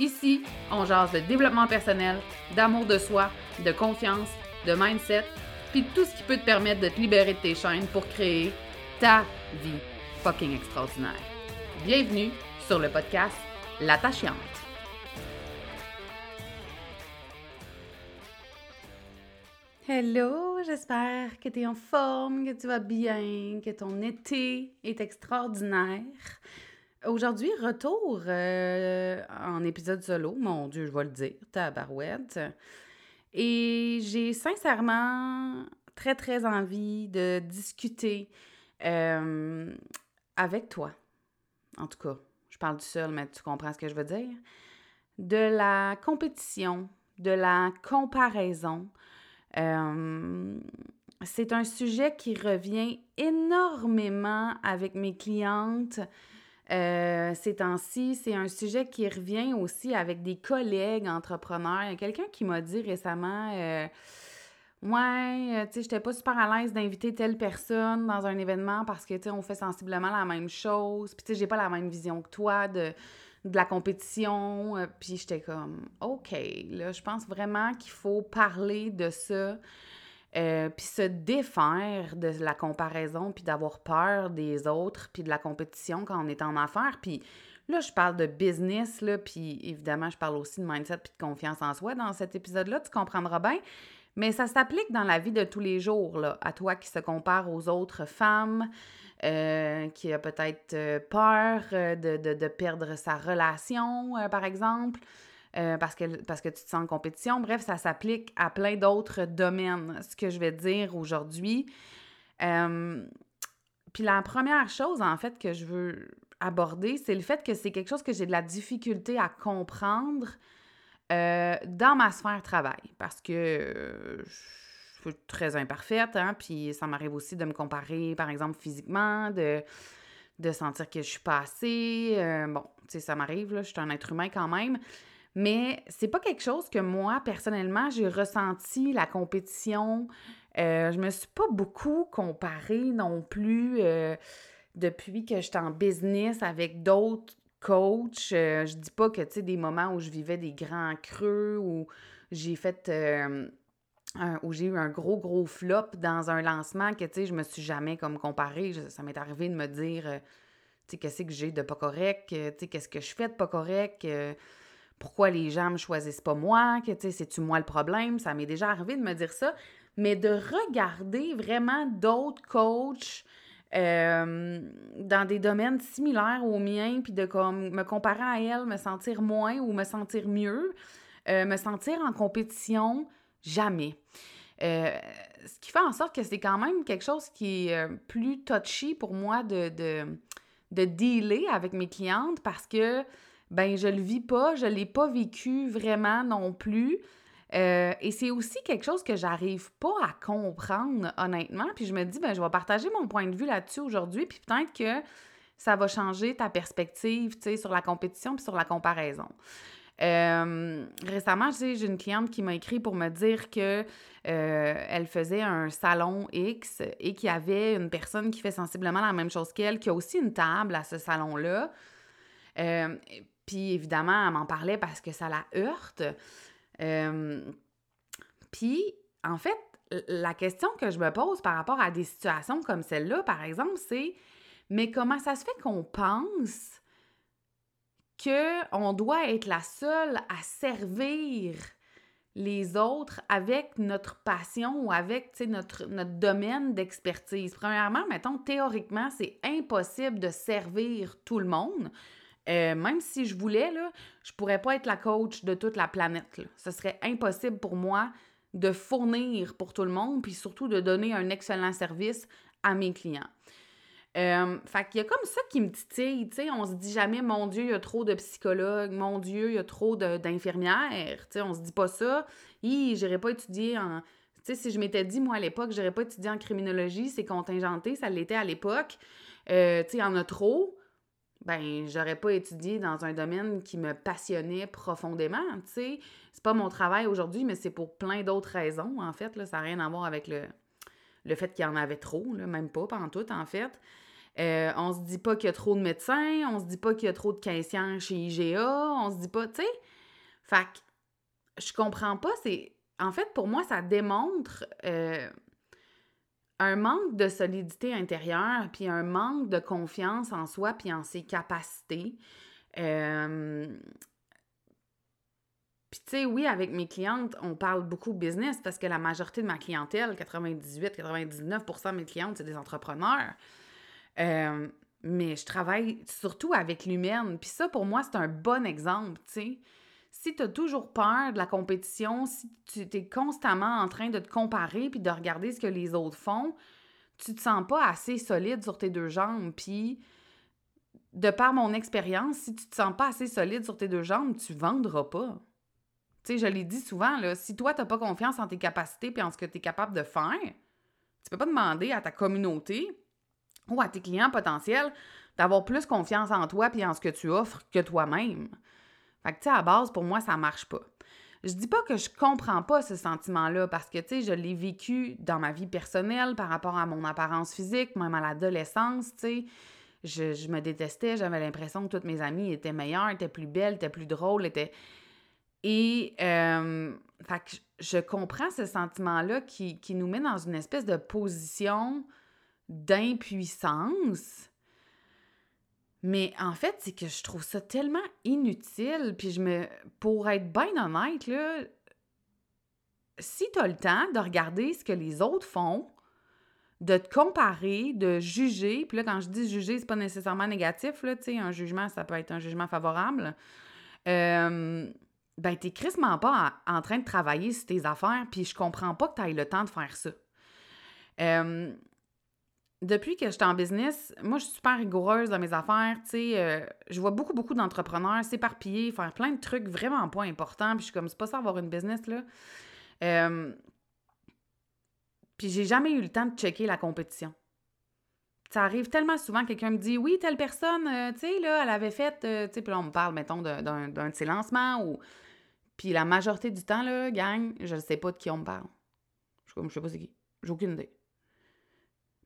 Ici, on jase de développement personnel, d'amour de soi, de confiance, de mindset, puis tout ce qui peut te permettre de te libérer de tes chaînes pour créer ta vie fucking extraordinaire. Bienvenue sur le podcast L'attachante. Hello, j'espère que tu es en forme, que tu vas bien, que ton été est extraordinaire. Aujourd'hui, retour euh, en épisode solo, mon Dieu, je vais le dire, tabarouette. Et j'ai sincèrement très, très envie de discuter euh, avec toi. En tout cas, je parle du seul, mais tu comprends ce que je veux dire. De la compétition, de la comparaison, euh, c'est un sujet qui revient énormément avec mes clientes euh, ces temps-ci. C'est un sujet qui revient aussi avec des collègues entrepreneurs. Il y a quelqu'un qui m'a dit récemment euh, Ouais, tu sais, j'étais pas super à l'aise d'inviter telle personne dans un événement parce que, tu sais, on fait sensiblement la même chose. Puis, tu sais, j'ai pas la même vision que toi de de la compétition. Euh, puis j'étais comme, OK, là, je pense vraiment qu'il faut parler de ça. Euh, puis se défaire de la comparaison, puis d'avoir peur des autres, puis de la compétition quand on est en affaires. Puis là, je parle de business, puis évidemment, je parle aussi de mindset puis de confiance en soi dans cet épisode-là, tu comprendras bien. Mais ça s'applique dans la vie de tous les jours, là, à toi qui se compare aux autres femmes, euh, qui a peut-être euh, peur euh, de, perdre sa relation, par exemple, parce, que, parce que tu te sens en compétition. Bref, ça s'applique à plein d'autres domaines, ce que je vais dire aujourd'hui. puis la première chose, en fait, que je veux aborder, c'est le fait que c'est quelque chose que j'ai de la difficulté à comprendre dans ma sphère travail, parce que suis très imparfaite, hein, puis ça m'arrive aussi de me comparer, par exemple, physiquement, de, de sentir que je suis pas assez. Euh, bon, tu sais, ça m'arrive, là, je suis un être humain quand même. Mais c'est pas quelque chose que moi, personnellement, j'ai ressenti la compétition. Euh, je me suis pas beaucoup comparée non plus euh, depuis que j'étais en business avec d'autres coachs. je dis pas que, tu sais, des moments où je vivais des grands creux, où j'ai fait où j'ai eu un gros, gros flop dans un lancement que, tu sais, je me suis jamais comme comparée. ça m'est arrivé de me dire, euh, tu sais, qu'est-ce que j'ai de pas correct, euh, tu sais, qu'est-ce que je fais de pas correct, euh, pourquoi les gens me choisissent pas moi, que, tu c'est-tu moi le problème? Ça m'est déjà arrivé de me dire ça. Mais de regarder vraiment d'autres coachs dans des domaines similaires aux miens, puis de comme, me comparer à elles, me sentir moins ou me sentir mieux, me sentir en compétition, Jamais. Euh, ce qui fait en sorte que c'est quand même quelque chose qui est euh, plus touchy pour moi de, de, dealer avec mes clientes parce que ben je le vis pas, je l'ai pas vécu vraiment non plus. Euh, et c'est aussi quelque chose que j'arrive pas à comprendre honnêtement. Puis je me dis, ben je vais partager mon point de vue là-dessus aujourd'hui, puis peut-être que ça va changer ta perspective, tu sais, sur la compétition puis sur la comparaison. Euh, récemment, j'ai une cliente qui m'a écrit pour me dire que euh, elle faisait un salon X et qu'il y avait une personne qui fait sensiblement la même chose qu'elle, qui a aussi une table à ce salon-là. Euh, puis évidemment, elle m'en parlait parce que ça la heurte. puis, en fait, la question que je me pose par rapport à des situations comme celle-là, par exemple, c'est mais comment ça se fait qu'on pense qu'on doit être la seule à servir les autres avec notre passion ou avec notre, notre domaine d'expertise? Premièrement, mettons, théoriquement, c'est impossible de servir tout le monde. Euh, même si je voulais, là, je pourrais pas être la coach de toute la planète. Ce serait impossible pour moi de fournir pour tout le monde, puis surtout de donner un excellent service à mes clients. Euh, fait qu'il y a comme ça qui me titille, tu sais, on se dit jamais, mon Dieu, il y a trop de psychologues, mon Dieu, il y a trop d'infirmières, tu sais, on se dit pas ça. Pas en... Tu sais, si je m'étais dit, moi, à l'époque, j'aurais pas étudié en criminologie, c'est contingenté, ça l'était à l'époque, euh, tu sais, il y en a trop, ben, j'aurais pas étudié dans un domaine qui me passionnait profondément, tu sais. C'est pas mon travail aujourd'hui, mais c'est pour plein d'autres raisons, en fait, là, ça n'a rien à voir avec le le fait qu'il y en avait trop, là, même pas, pendant tout, en fait. Euh, on se dit pas qu'il y a trop de médecins, on se dit pas qu'il y a trop de caissières chez IGA, on se dit pas, tu sais. Fait que je comprends pas, c'est. En fait, pour moi, ça démontre euh, un manque de solidité intérieure, puis un manque de confiance en soi, puis en ses capacités. Euh, puis, tu sais, oui, avec mes clientes, on parle beaucoup business parce que la majorité de ma clientèle, 98-99% de mes clientes, c'est des entrepreneurs. Euh, mais je travaille surtout avec l'humaine. Puis ça, pour moi, c'est un bon exemple, tu sais. Si tu as toujours peur de la compétition, si tu es constamment en train de te comparer puis de regarder ce que les autres font, tu te sens pas assez solide sur tes deux jambes. Puis, de par mon expérience, si tu te sens pas assez solide sur tes deux jambes, tu vendras pas. Tu sais, je l'ai dit souvent, si toi, tu n'as pas confiance en tes capacités et en ce que tu es capable de faire, tu peux pas demander à ta communauté ou à tes clients potentiels d'avoir plus confiance en toi et en ce que tu offres que toi-même. Fait que, tu sais, à base, pour moi, ça marche pas. Je dis pas que je comprends pas ce sentiment-là parce que, tu sais, je l'ai vécu dans ma vie personnelle par rapport à mon apparence physique, même à l'adolescence, tu sais. Je, je, me détestais, j'avais l'impression que toutes mes amies étaient meilleures, étaient plus belles, étaient plus drôles, étaient et euh, je comprends ce sentiment-là qui, qui, nous met dans une espèce de position d'impuissance. Mais en fait, c'est que je trouve ça tellement inutile. Puis je me. Pour être bien honnête, là, si tu as le temps de regarder ce que les autres font, de te comparer, de juger, puis là, quand je dis juger, c'est pas nécessairement négatif, là, tu sais, un jugement, ça peut être un jugement favorable. Euh, ben t'es crissement pas en, train de travailler sur tes affaires, puis je comprends pas que tu aies le temps de faire ça. Euh, depuis que je suis en business, moi, je suis super rigoureuse dans mes affaires. Tu sais, euh, je vois beaucoup, beaucoup d'entrepreneurs s'éparpiller, faire plein de trucs vraiment pas importants. Puis je suis comme, c'est pas ça avoir une business, là. Euh, puis j'ai jamais eu le temps de checker la compétition. Ça arrive tellement souvent, quelqu'un me dit Oui, telle personne, tu sais, là, elle avait fait, tu sais, puis là, on me parle, mettons, d'un de ses lancements ou puis la majorité du temps, là, gang, je ne sais pas de qui on me parle. Je, comme, je sais pas c'est qui. J'ai aucune idée.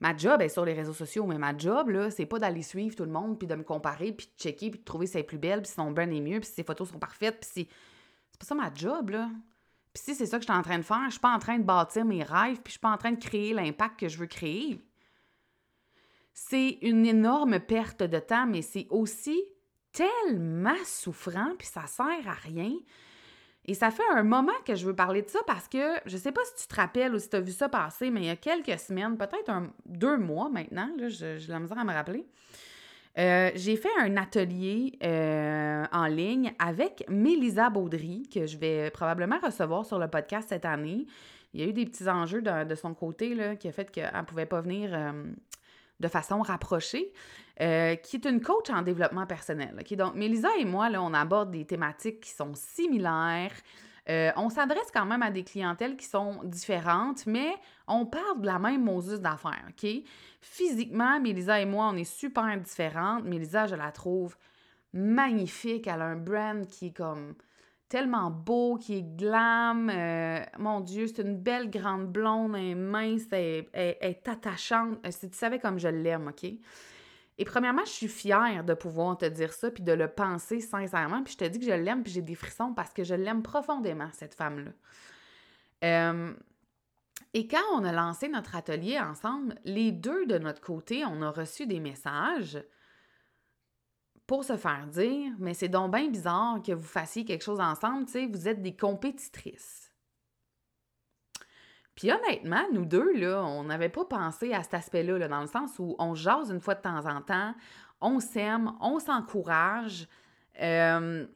Ma job est sur les réseaux sociaux, mais ma job, là, c'est pas d'aller suivre tout le monde, puis de me comparer, puis de checker, puis de trouver si elle plus belle, puis si son brand est mieux, puis si ses photos sont parfaites, puis si... C'est pas ça ma job, là. Puis si c'est ça que je suis en train de faire, je suis pas en train de bâtir mes rêves, puis je suis pas en train de créer l'impact que je veux créer. C'est une énorme perte de temps, mais c'est aussi tellement souffrant, puis ça sert à rien. Et ça fait un moment que je veux parler de ça parce que je sais pas si tu te rappelles ou si tu as vu ça passer, mais il y a quelques semaines, peut-être un, deux mois maintenant, là, j'ai la misère à me rappeler. Euh, j'ai fait un atelier euh, en ligne avec Mélisa Baudry, que je vais probablement recevoir sur le podcast cette année. Il y a eu des petits enjeux de, son côté là, qui a fait qu'elle ne pouvait pas venir euh, de façon rapprochée. Euh, qui est une coach en développement personnel. Donc, Mélisa et moi, là, on aborde des thématiques qui sont similaires. Euh, on s'adresse quand même à des clientèles qui sont différentes, mais on parle de la même Moses d'affaires? Physiquement, Mélisa et moi, on est super différentes. Mélisa, je la trouve magnifique. Elle a un brand qui est comme tellement beau, qui est glam. Euh, mon Dieu, c'est une belle grande blonde, est mince, elle, est attachante. Si tu savais comme je l'aime, OK? Et premièrement, je suis fière de pouvoir te dire ça, puis de le penser sincèrement. Puis je te dis que je l'aime, puis j'ai des frissons parce que je l'aime profondément, cette femme-là. Euh, et quand on a lancé notre atelier ensemble, les deux de notre côté, on a reçu des messages pour se faire dire, mais c'est donc bien bizarre que vous fassiez quelque chose ensemble, tu sais, vous êtes des compétitrices. Puis honnêtement, nous deux, là, on n'avait pas pensé à cet aspect-là, là, dans le sens où on jase une fois de temps en temps, on s'aime, on s'encourage, euh,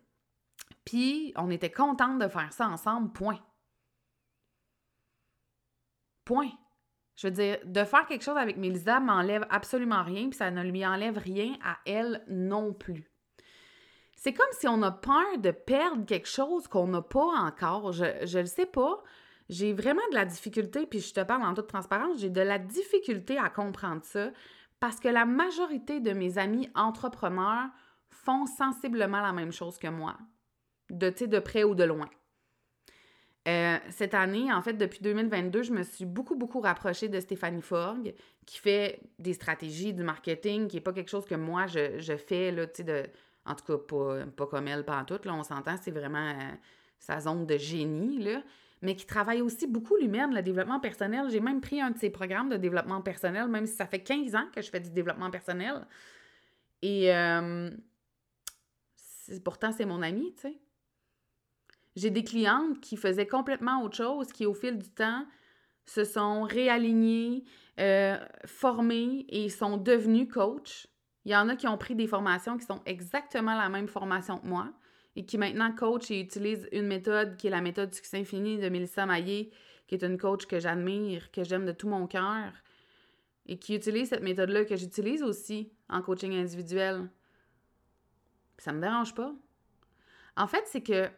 puis on était contente de faire ça ensemble, point. Point. Je veux dire, de faire quelque chose avec Mélisa m'enlève absolument rien, puis ça ne lui enlève rien à elle non plus. C'est comme si on a peur de perdre quelque chose qu'on n'a pas encore. Je ne le sais pas. J'ai vraiment de la difficulté, puis je te parle en toute transparence, j'ai de la difficulté à comprendre ça parce que la majorité de mes amis entrepreneurs font sensiblement la même chose que moi, de, de près ou de loin. Euh, cette année, en fait, depuis 2022, je me suis beaucoup, beaucoup rapprochée de Stéphanie Forg, qui fait des stratégies, du marketing, qui n'est pas quelque chose que moi, je, fais, là, tu sais, de... En tout cas, pas, pas comme elle, pas en tout, là, on s'entend, c'est vraiment euh, sa zone de génie, là, mais qui travaille aussi beaucoup l'humain, le développement personnel. J'ai même pris un de ses programmes de développement personnel, même si ça fait 15 ans que je fais du développement personnel. Et euh, pourtant, c'est mon ami, tu sais. J'ai des clientes qui faisaient complètement autre chose, qui au fil du temps se sont réalignées, euh, formées et sont devenues coach. Il y en a qui ont pris des formations qui sont exactement la même formation que moi et qui maintenant coach et utilise une méthode qui est la méthode succès infini de Mélissa Maillé, qui est une coach que j'admire, que j'aime de tout mon cœur et qui utilise cette méthode-là que j'utilise aussi en coaching individuel. Ça me dérange pas. En fait, c'est que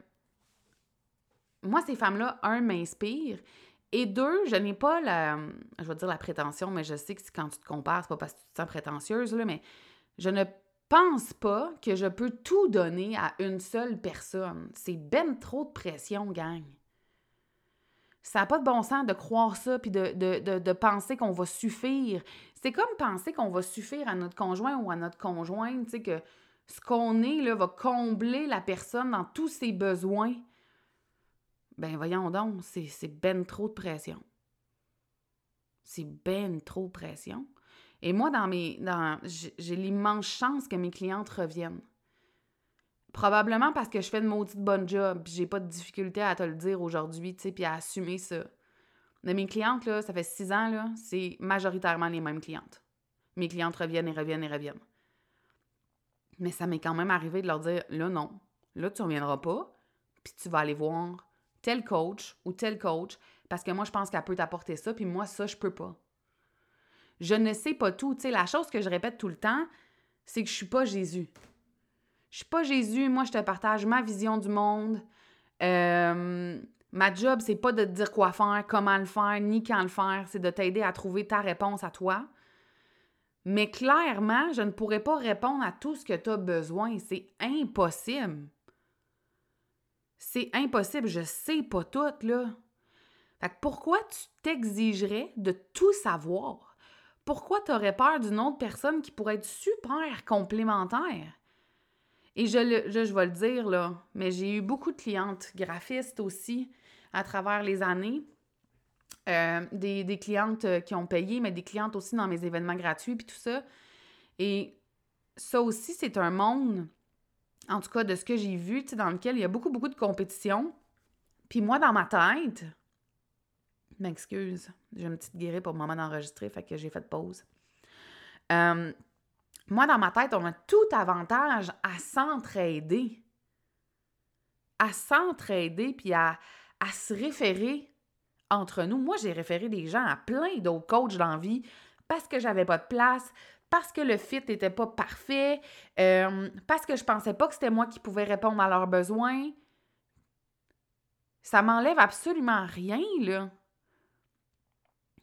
moi, ces femmes-là, un, m'inspirent. Et deux, je n'ai pas la, je vais dire la prétention, mais je sais que quand tu te compares, c'est pas parce que tu te sens prétentieuse, mais je ne pense pas que je peux tout donner à une seule personne. C'est ben trop de pression, gang. Ça n'a pas de bon sens de croire ça puis de, de, de penser qu'on va suffire. C'est comme penser qu'on va suffire à notre conjoint ou à notre conjointe, tu sais, que ce qu'on est là, va combler la personne dans tous ses besoins. Ben voyons donc, c'est ben trop de pression. C'est ben trop de pression. Et moi, dans mes. J'ai l'immense chance que mes clientes reviennent. Probablement parce que je fais de maudite bonne job, j'ai pas de difficulté à te le dire aujourd'hui, tu sais, puis à assumer ça. De mes clientes, là, ça fait six ans, là, c'est majoritairement les mêmes clientes. Mes clientes reviennent et reviennent et reviennent. Mais ça m'est quand même arrivé de leur dire, là, non, là, tu reviendras pas, puis tu vas aller voir tel coach ou tel coach parce que moi, je pense qu'elle peut t'apporter ça, puis moi, ça, je peux pas. Je ne sais pas tout. Tu sais, la chose que je répète tout le temps, c'est que je suis pas Jésus. Je suis pas Jésus. Moi, je te partage ma vision du monde. Euh, ma job, c'est pas de te dire quoi faire, comment le faire, ni quand le faire. C'est de t'aider à trouver ta réponse à toi. Mais clairement, je ne pourrais pas répondre à tout ce que tu as besoin. C'est impossible. C'est impossible, je sais pas tout, là. Fait que pourquoi tu t'exigerais de tout savoir? Pourquoi tu aurais peur d'une autre personne qui pourrait être super complémentaire? Et je, le, je, vais le dire, là, mais j'ai eu beaucoup de clientes graphistes aussi à travers les années. Euh, des, des, clientes euh, qui ont payé, mais des clientes aussi dans mes événements gratuits, puis tout ça. Et ça aussi, c'est un monde en tout cas de ce que j'ai vu, dans lequel il y a beaucoup, beaucoup de compétition. Puis moi, dans ma tête, m'excuse, j'ai une petite guérée pour le moment d'enregistrer, fait que j'ai fait pause. Euh, moi, dans ma tête, on a tout avantage à s'entraider. À s'entraider, puis à, à se référer entre nous. Moi, j'ai référé des gens à plein d'autres coachs dans vie parce que j'avais pas de place, parce que le fit n'était pas parfait, euh, parce que je pensais pas que c'était moi qui pouvais répondre à leurs besoins. Ça m'enlève absolument rien, là.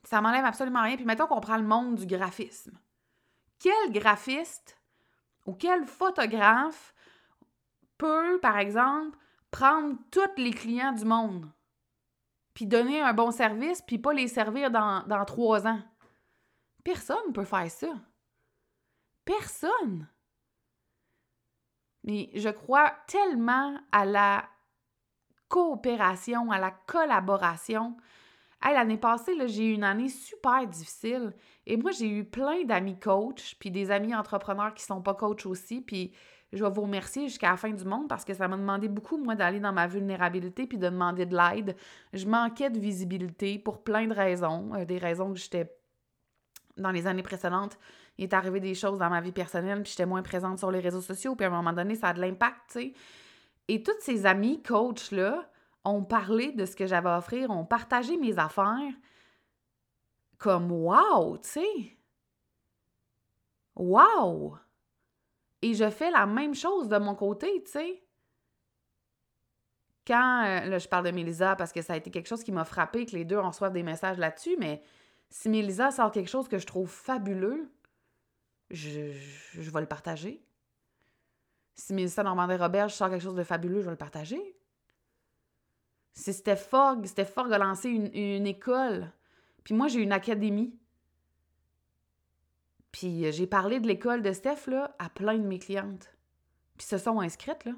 Ça m'enlève absolument rien. Puis mettons qu'on prend le monde du graphisme. Quel graphiste ou quel photographe peut, par exemple, prendre tous les clients du monde, puis donner un bon service, puis pas les servir dans, dans trois ans? Personne ne peut faire ça. Personne. Mais je crois tellement à la coopération, à la collaboration. L'année passée, j'ai eu une année super difficile. Et moi, j'ai eu plein d'amis coachs, puis des amis entrepreneurs qui sont pas coachs aussi. Puis je vais vous remercier jusqu'à la fin du monde parce que ça m'a demandé beaucoup, moi, d'aller dans ma vulnérabilité puis de demander de l'aide. Je manquais de visibilité pour plein de raisons. Euh, des raisons que j'étais. Dans les années précédentes, il est arrivé des choses dans ma vie personnelle puis j'étais moins présente sur les réseaux sociaux. Puis à un moment donné, ça a de l'impact, tu sais. Et toutes ces amis coachs-là ont parlé de ce que j'avais à offrir, ont partagé mes affaires comme wow, tu sais. Wow! Et je fais la même chose de mon côté, tu sais. Quand, euh, là, je parle de Mélisa parce que ça a été quelque chose qui m'a frappé, que les deux en reçoivent des messages là-dessus, mais si Mélisa sort quelque chose que je trouve fabuleux, je, je, vais le partager. Si Mélissa Normandin-Robert sort quelque chose de fabuleux, je vais le partager. Si c'était Fogg, c'était Fogg a lancé une, école, puis moi, j'ai une académie. Puis euh, j'ai parlé de l'école de Steph à plein de mes clientes. Puis se sont inscrites, là.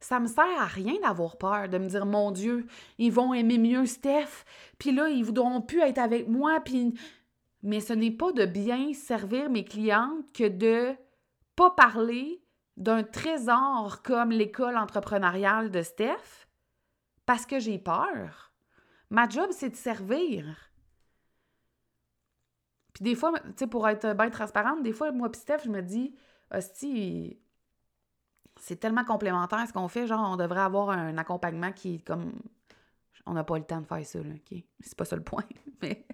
Ça me sert à rien d'avoir peur, de me dire, mon Dieu, ils vont aimer mieux Steph, puis là, ils voudront plus être avec moi, puis... Mais ce n'est pas de bien servir mes clientes que de pas parler d'un trésor comme l'école entrepreneuriale de Steph parce que j'ai peur. Ma job, c'est de servir. Puis des fois, tu sais, pour être bien transparente, des fois, moi, puis Steph, je me dis, hostie, c'est tellement complémentaire ce qu'on fait, genre, on devrait avoir un accompagnement qui est comme. On n'a pas le temps de faire ça, là, OK? C'est pas ça le point. Mais.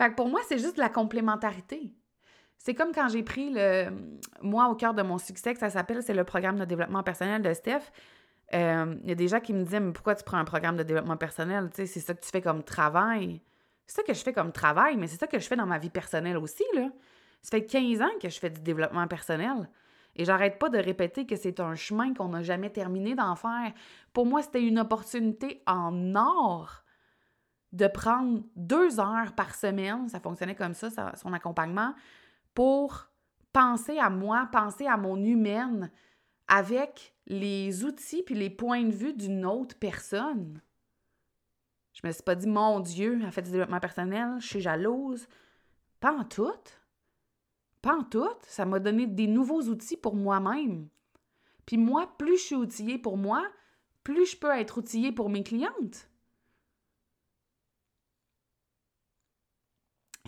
Fait que pour moi, c'est juste de la complémentarité. C'est comme quand j'ai pris le. Moi, au cœur de mon succès, que ça s'appelle, c'est le programme de développement personnel de Steph. Euh, il y a des gens qui me disaient, mais pourquoi tu prends un programme de développement personnel? C'est ça que tu fais comme travail. C'est ça que je fais comme travail, mais c'est ça que je fais dans ma vie personnelle aussi, là. Ça fait 15 ans que je fais du développement personnel. Et j'arrête pas de répéter que c'est un chemin qu'on n'a jamais terminé d'en faire. Pour moi, c'était une opportunité en or de prendre deux heures par semaine, ça fonctionnait comme ça, son accompagnement, pour penser à moi, penser à mon humaine avec les outils puis les points de vue d'une autre personne. Je me suis pas dit, mon Dieu, elle fait du développement personnel, je suis jalouse. Pas en tout. Pas en tout. Ça m'a donné des nouveaux outils pour moi-même. Puis moi, plus je suis outillée pour moi, plus je peux être outillée pour mes clientes.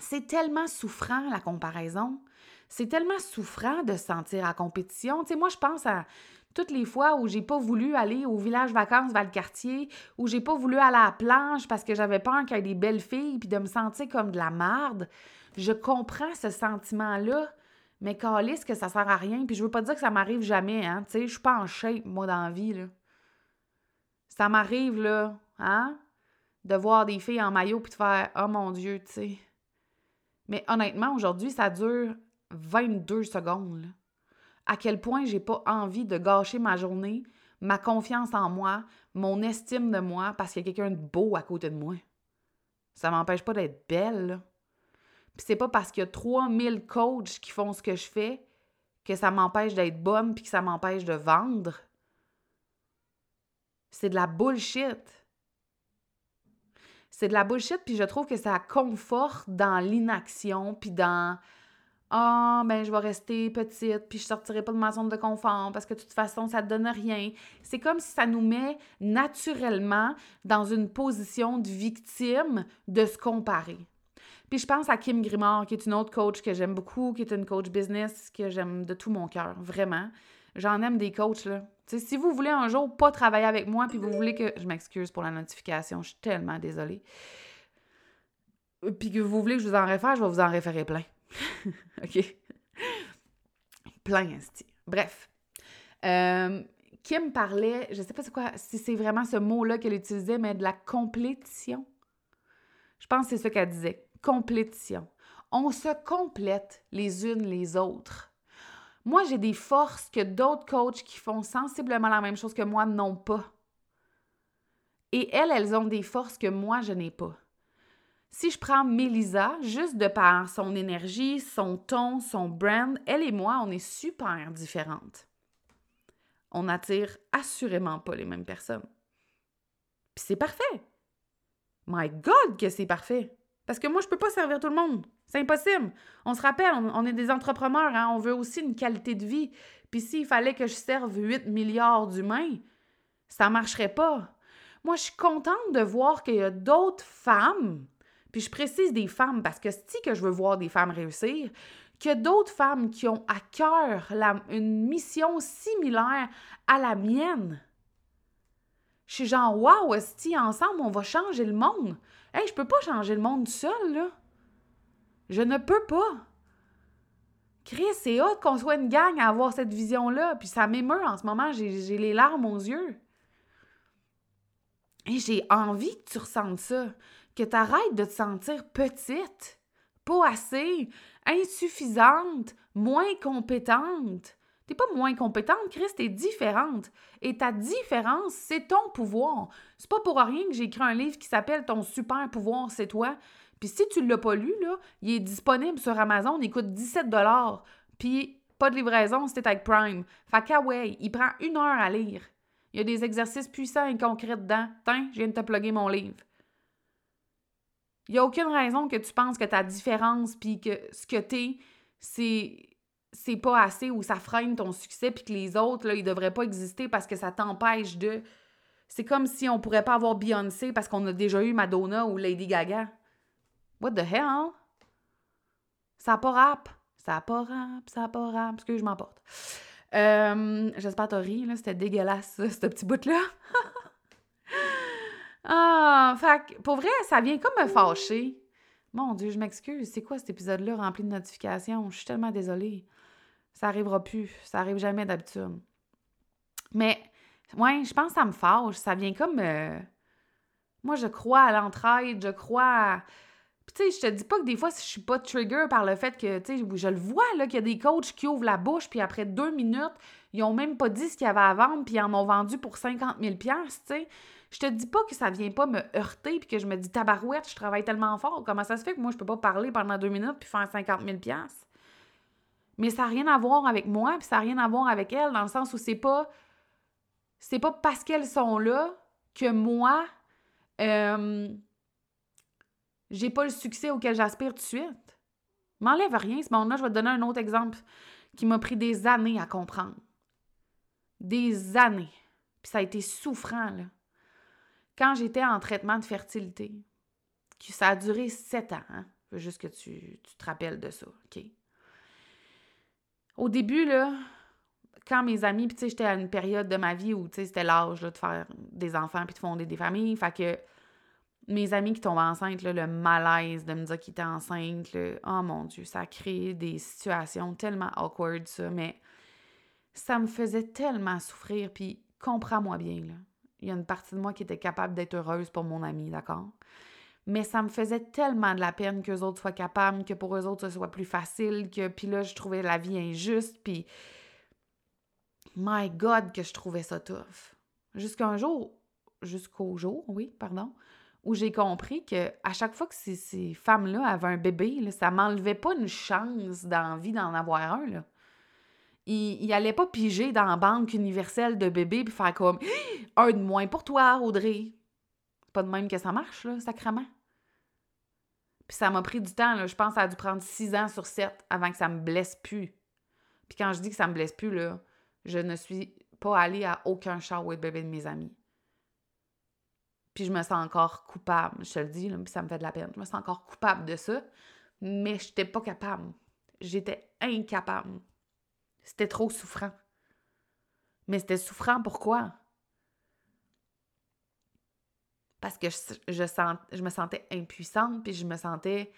C'est tellement souffrant, la comparaison. C'est tellement souffrant de se sentir en compétition. Tu sais, moi, je pense à toutes les fois où j'ai pas voulu aller au village vacances Val-Cartier, où j'ai pas voulu aller à la planche parce que j'avais peur qu'il y ait des belles filles, puis de me sentir comme de la marde, je comprends ce sentiment-là, mais calisse que ça sert à rien, puis je veux pas dire que ça m'arrive jamais, hein, tu sais, je suis pas en shape, moi, dans la vie. Ça m'arrive, là, hein, de voir des filles en maillot puis de faire « Oh mon Dieu », tu sais. Mais honnêtement, aujourd'hui, ça dure 22 secondes, à quel point j'ai pas envie de gâcher ma journée, ma confiance en moi, mon estime de moi parce qu'il y a quelqu'un de beau à côté de moi. Ça m'empêche pas d'être belle. Puis c'est pas parce qu'il y a 3000 coachs qui font ce que je fais que ça m'empêche d'être bonne puis que ça m'empêche de vendre. C'est de la bullshit. C'est de la bullshit, puis je trouve que ça conforte dans l'inaction, puis dans ah, ben, je vais rester petite, puis je sortirai pas de ma zone de confort parce que de toute façon, ça ne donne rien. C'est comme si ça nous met naturellement dans une position de victime de se comparer. Puis je pense à Kim Grimard, qui est une autre coach que j'aime beaucoup, qui est une coach business que j'aime de tout mon cœur, vraiment. J'en aime des coachs, là. Si vous voulez un jour pas travailler avec moi, puis vous voulez que. Je m'excuse pour la notification, je suis tellement désolée. Puis que vous voulez que je vous en réfère, je vais vous en référer plein. OK? Plein, Bref. Euh, Kim parlait, je sais pas quoi, si c'est vraiment ce mot-là qu'elle utilisait, mais de la complétition. Je pense que c'est ce qu'elle disait. Complétition. On se complète les unes les autres. Moi, j'ai des forces que d'autres coachs qui font sensiblement la même chose que moi n'ont pas. Et elles, elles ont des forces que moi, je n'ai pas. Si je prends Mélisa, juste de par son énergie, son ton, son brand, elle et moi, on est super différentes. On n'attire assurément pas les mêmes personnes. Puis c'est parfait. My God, que c'est parfait. Parce que moi, je peux pas servir tout le monde. C'est impossible. On se rappelle, on, est des entrepreneurs, hein? on veut aussi une qualité de vie. Puis s'il fallait que je serve 8 milliards d'humains, ça marcherait pas. Moi, je suis contente de voir qu'il y a d'autres femmes, puis je précise des femmes parce que c'est que je veux voir des femmes réussir, a d'autres femmes qui ont à cœur une mission similaire à la mienne. Je suis genre, waouh, Esti, ensemble, on va changer le monde. Hey, je peux pas changer le monde seul, là. Je ne peux pas. Chris, c'est hot qu'on soit une gang à avoir cette vision-là. Puis ça m'émeut en ce moment. J'ai les larmes aux yeux. Et j'ai envie que tu ressentes ça. Que tu arrêtes de te sentir petite, pas assez, insuffisante, moins compétente. T'es pas moins compétente, Chris, t'es différente. Et ta différence, c'est ton pouvoir. C'est pas pour rien que j'ai écrit un livre qui s'appelle Ton super pouvoir, c'est toi. Puis si tu l'as pas lu, il est disponible sur Amazon, il coûte 17 Puis pas de livraison, c'était avec Prime. Fait qu'à il prend une heure à lire. Il y a des exercices puissants et concrets dedans. Tiens, je viens de te plugger mon livre. Il n'y a aucune raison que tu penses que ta différence puis que ce que t'es, c'est c'est pas assez ou ça freine ton succès puis que les autres là, ils devraient pas exister parce que ça t'empêche de c'est comme si on pourrait pas avoir Beyoncé parce qu'on a déjà eu Madonna ou Lady Gaga. What the hell? Ça n'a pas rap. Ça n'a pas rap, ça n'a pas rap. Que je m'emporte. Euh, J'espère t'as ri, là. C'était dégueulasse, ce petit bout-là. ah, fait pour vrai, ça vient comme me fâcher. Mon Dieu, je m'excuse. C'est quoi cet épisode-là rempli de notifications? Je suis tellement désolée. Ça arrivera plus. Ça arrive jamais d'habitude. Mais, ouais, je pense que ça me fâche. Ça vient comme. Euh, moi, je crois à l'entraide, je crois à tu sais, je te dis pas que des fois, je suis pas trigger par le fait que, tu je le vois, là, qu'il y a des coachs qui ouvrent la bouche, puis après deux minutes, ils ont même pas dit ce qu'il y avait à vendre, puis ils en ont vendu pour 50 000 tu sais. Je te dis pas que ça vient pas me heurter, puis que je me dis, tabarouette, je travaille tellement fort. Comment ça se fait que moi, je peux pas parler pendant deux minutes, puis faire 50 000 Mais ça n'a rien à voir avec moi, puis ça n'a rien à voir avec elle, dans le sens où c'est pas... C'est pas parce qu'elles sont là que moi... Euh, j'ai pas le succès auquel j'aspire tout de suite. M'enlève rien, ce monde-là. Je vais te donner un autre exemple qui m'a pris des années à comprendre. Des années. Puis ça a été souffrant, là. Quand j'étais en traitement de fertilité, ça a duré sept ans, hein? Je veux juste que tu, tu te rappelles de ça, OK? Au début, là, quand mes amis, puis tu sais, j'étais à une période de ma vie où, tu sais, c'était l'âge de faire des enfants puis de fonder des familles. Fait que mes amis qui tombent enceintes, le malaise de me dire qu'ils étaient enceintes, oh mon Dieu, ça a créé des situations tellement awkward, ça, mais ça me faisait tellement souffrir, puis comprends-moi bien. Il y a une partie de moi qui était capable d'être heureuse pour mon ami, d'accord? Mais ça me faisait tellement de la peine qu'eux autres soient capables, que pour eux autres, ce soit plus facile, que puis là, je trouvais la vie injuste, puis my God, que je trouvais ça tough. Jusqu'à un jour, jusqu'au jour, oui, pardon, où j'ai compris que à chaque fois que ces, femmes-là avaient un bébé, là, ça m'enlevait pas une chance d'envie d'en avoir un. Là. Ils n'allaient pas piger dans la banque universelle de bébés puis faire comme un de moins pour toi, Audrey. Pas de même que ça marche, là, sacrément. Puis ça m'a pris du temps, là. Je pense que ça a dû prendre six ans sur sept avant que ça me blesse plus. Puis quand je dis que ça me blesse plus, là, je ne suis pas allée à aucun shower de bébé de mes amis. Puis je me sens encore coupable, je te le dis, puis ça me fait de la peine. Je me sens encore coupable de ça, mais je n'étais pas capable. J'étais incapable. C'était trop souffrant. Mais c'était souffrant pourquoi? Parce que je me sentais impuissante, puis je me sentais,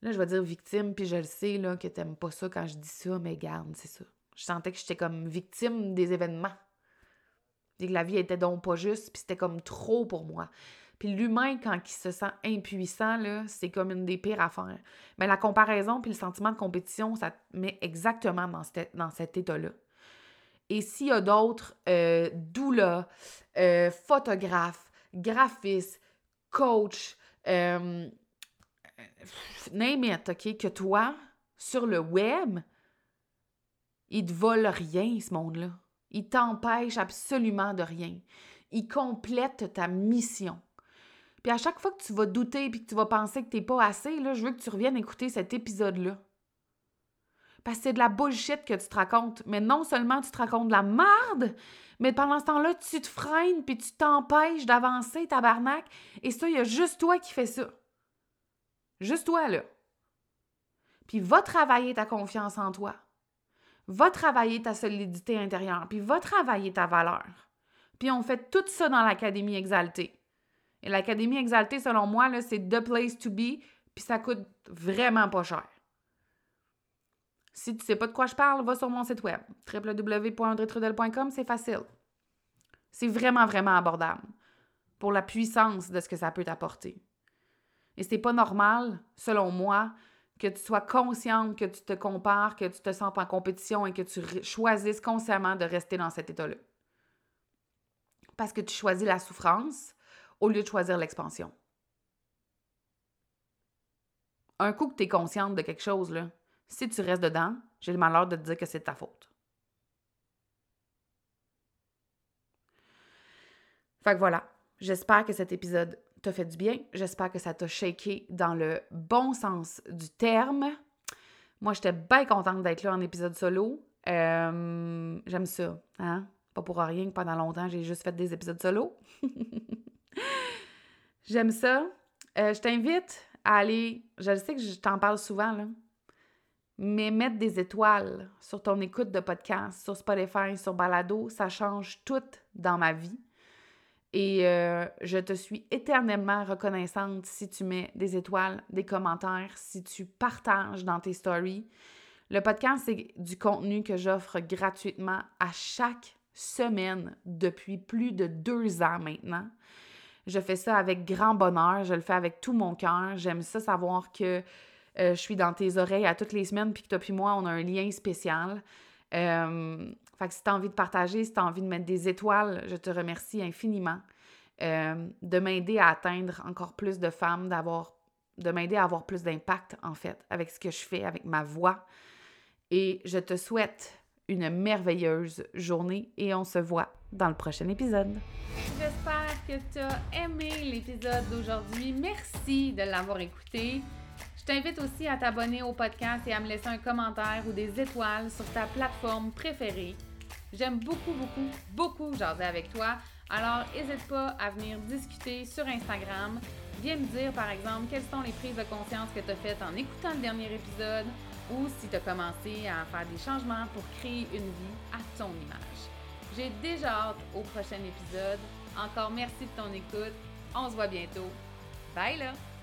là, je vais dire victime, puis je le sais, là, que t'aimes pas ça quand je dis ça, mais garde, c'est ça. Je sentais que j'étais comme victime des événements. Et que la vie était donc pas juste, puis c'était comme trop pour moi. Puis l'humain, quand il se sent impuissant, c'est comme une des pires affaires. Mais la comparaison puis le sentiment de compétition, ça te met exactement dans, dans cet état-là. Et s'il y a d'autres euh, doulas, euh, photographes, graphistes, coach, euh, OK, que toi, sur le web, il te vole rien, ce monde-là. Il t'empêche absolument de rien. Il complète ta mission. Puis à chaque fois que tu vas douter puis que tu vas penser que t'es pas assez, là, je veux que tu reviennes écouter cet épisode-là. Parce que c'est de la bullshit que tu te racontes. Mais non seulement tu te racontes de la merde, mais pendant ce temps-là, tu te freines puis tu t'empêches d'avancer, tabarnak. Et ça, il y a juste toi qui fais ça. Juste toi, là. Puis va travailler ta confiance en toi. Va travailler ta solidité intérieure. Puis va travailler ta valeur. Puis on fait tout ça dans l'Académie Exaltée. Et l'Académie Exaltée, selon moi, c'est the place to be. Puis ça coûte vraiment pas cher. Si tu sais pas de quoi je parle, va sur mon site web www.audreytrudel.com, c'est facile. C'est vraiment, vraiment abordable pour la puissance de ce que ça peut t'apporter. Et c'est pas normal, selon moi, que tu sois consciente que tu te compares, que tu te sens en compétition et que tu choisisses consciemment de rester dans cet état-là. Parce que tu choisis la souffrance au lieu de choisir l'expansion. Un coup que tu es consciente de quelque chose, si tu restes dedans, j'ai le malheur de te dire que c'est ta faute. Fait que voilà, j'espère que cet épisode t'a fait du bien. J'espère que ça t'a shaké dans le bon sens du terme. Moi, j'étais bien contente d'être là en épisode solo. Euh, j'aime ça, hein? Pas pour rien que pendant longtemps, j'ai juste fait des épisodes solo. J'aime ça. Euh, je t'invite à aller, je sais que je t'en parle souvent, là, mais mettre des étoiles sur ton écoute de podcast, sur Spotify, sur Balado, ça change tout dans ma vie. Et euh, je te suis éternellement reconnaissante si tu mets des étoiles, des commentaires, si tu partages dans tes stories. Le podcast, c'est du contenu que j'offre gratuitement à chaque semaine depuis plus de deux ans maintenant. Je fais ça avec grand bonheur, je le fais avec tout mon cœur. J'aime ça savoir que euh, je suis dans tes oreilles à toutes les semaines, puis que toi puis moi, on a un lien spécial. Euh, fait que si tu as envie de partager, si tu as envie de mettre des étoiles, je te remercie infiniment euh, de m'aider à atteindre encore plus de femmes, d'avoir de m'aider à avoir plus d'impact, en fait, avec ce que je fais, avec ma voix. Et je te souhaite une merveilleuse journée et on se voit dans le prochain épisode. J'espère que tu as aimé l'épisode d'aujourd'hui. Merci de l'avoir écouté. T'invite aussi à t'abonner au podcast et à me laisser un commentaire ou des étoiles sur ta plateforme préférée. J'aime beaucoup, beaucoup, beaucoup jaser avec toi. Alors, n'hésite pas à venir discuter sur Instagram. Viens me dire, par exemple, quelles sont les prises de conscience que tu as faites en écoutant le dernier épisode ou si tu as commencé à faire des changements pour créer une vie à ton image. J'ai déjà hâte au prochain épisode. Encore merci de ton écoute. On se voit bientôt. Bye là!